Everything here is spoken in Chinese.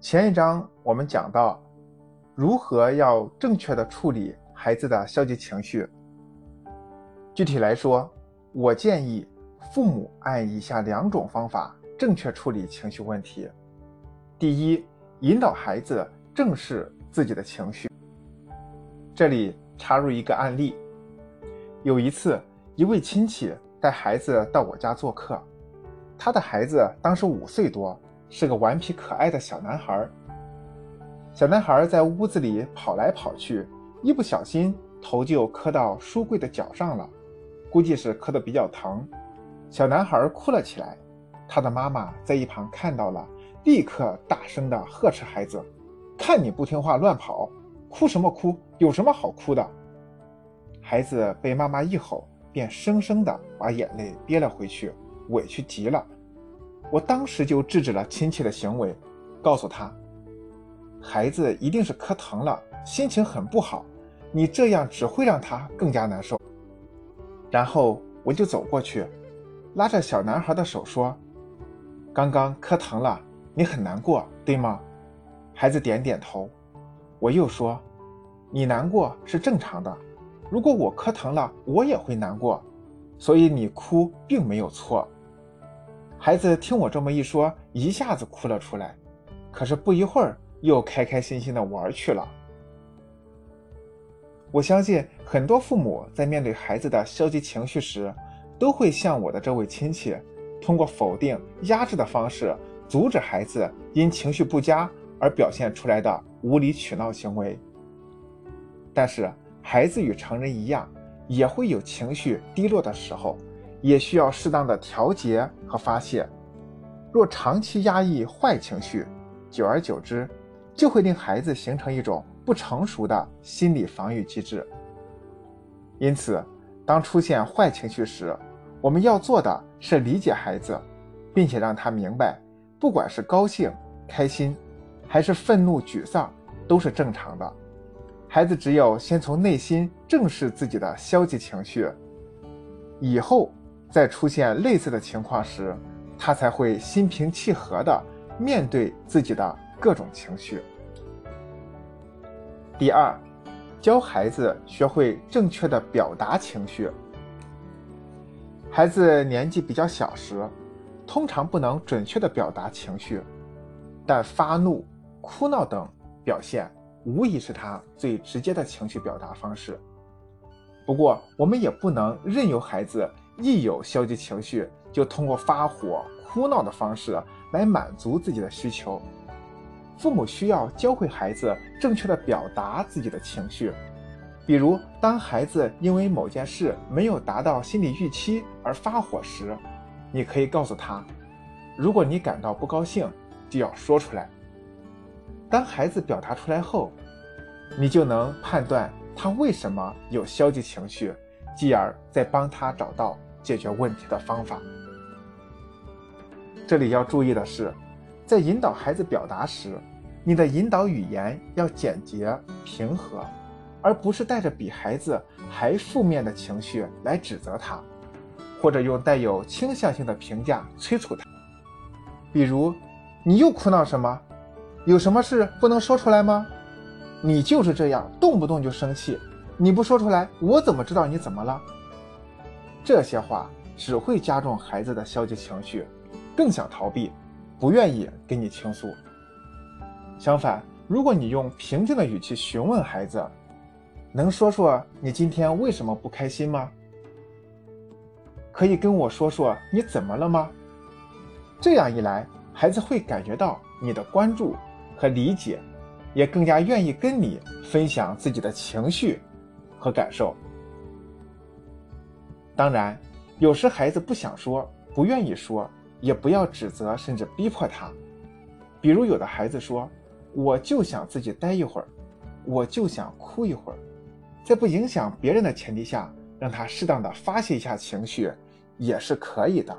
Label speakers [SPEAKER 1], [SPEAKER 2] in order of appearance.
[SPEAKER 1] 前一章我们讲到，如何要正确的处理孩子的消极情绪。具体来说，我建议父母按以下两种方法正确处理情绪问题。第一，引导孩子正视自己的情绪。这里插入一个案例：有一次，一位亲戚带孩子到我家做客，他的孩子当时五岁多。是个顽皮可爱的小男孩。小男孩在屋子里跑来跑去，一不小心头就磕到书柜的角上了，估计是磕得比较疼。小男孩哭了起来，他的妈妈在一旁看到了，立刻大声地呵斥孩子：“看你不听话乱跑，哭什么哭？有什么好哭的？”孩子被妈妈一吼，便生生地把眼泪憋了回去，委屈极了。我当时就制止了亲戚的行为，告诉他，孩子一定是磕疼了，心情很不好，你这样只会让他更加难受。然后我就走过去，拉着小男孩的手说：“刚刚磕疼了，你很难过，对吗？”孩子点点头。我又说：“你难过是正常的，如果我磕疼了，我也会难过，所以你哭并没有错。”孩子听我这么一说，一下子哭了出来，可是不一会儿又开开心心的玩去了。我相信很多父母在面对孩子的消极情绪时，都会像我的这位亲戚，通过否定、压制的方式，阻止孩子因情绪不佳而表现出来的无理取闹行为。但是，孩子与成人一样，也会有情绪低落的时候。也需要适当的调节和发泄。若长期压抑坏情绪，久而久之，就会令孩子形成一种不成熟的心理防御机制。因此，当出现坏情绪时，我们要做的是理解孩子，并且让他明白，不管是高兴、开心，还是愤怒、沮丧，都是正常的。孩子只有先从内心正视自己的消极情绪，以后。在出现类似的情况时，他才会心平气和地面对自己的各种情绪。第二，教孩子学会正确的表达情绪。孩子年纪比较小时，通常不能准确的表达情绪，但发怒、哭闹等表现，无疑是他最直接的情绪表达方式。不过，我们也不能任由孩子。一有消极情绪，就通过发火、哭闹的方式来满足自己的需求。父母需要教会孩子正确的表达自己的情绪，比如，当孩子因为某件事没有达到心理预期而发火时，你可以告诉他：如果你感到不高兴，就要说出来。当孩子表达出来后，你就能判断他为什么有消极情绪，继而再帮他找到。解决问题的方法。这里要注意的是，在引导孩子表达时，你的引导语言要简洁平和，而不是带着比孩子还负面的情绪来指责他，或者用带有倾向性的评价催促他。比如，你又哭闹什么？有什么事不能说出来吗？你就是这样，动不动就生气。你不说出来，我怎么知道你怎么了？这些话只会加重孩子的消极情绪，更想逃避，不愿意跟你倾诉。相反，如果你用平静的语气询问孩子：“能说说你今天为什么不开心吗？可以跟我说说你怎么了吗？”这样一来，孩子会感觉到你的关注和理解，也更加愿意跟你分享自己的情绪和感受。当然，有时孩子不想说，不愿意说，也不要指责，甚至逼迫他。比如，有的孩子说：“我就想自己待一会儿，我就想哭一会儿。”在不影响别人的前提下，让他适当的发泄一下情绪，也是可以的。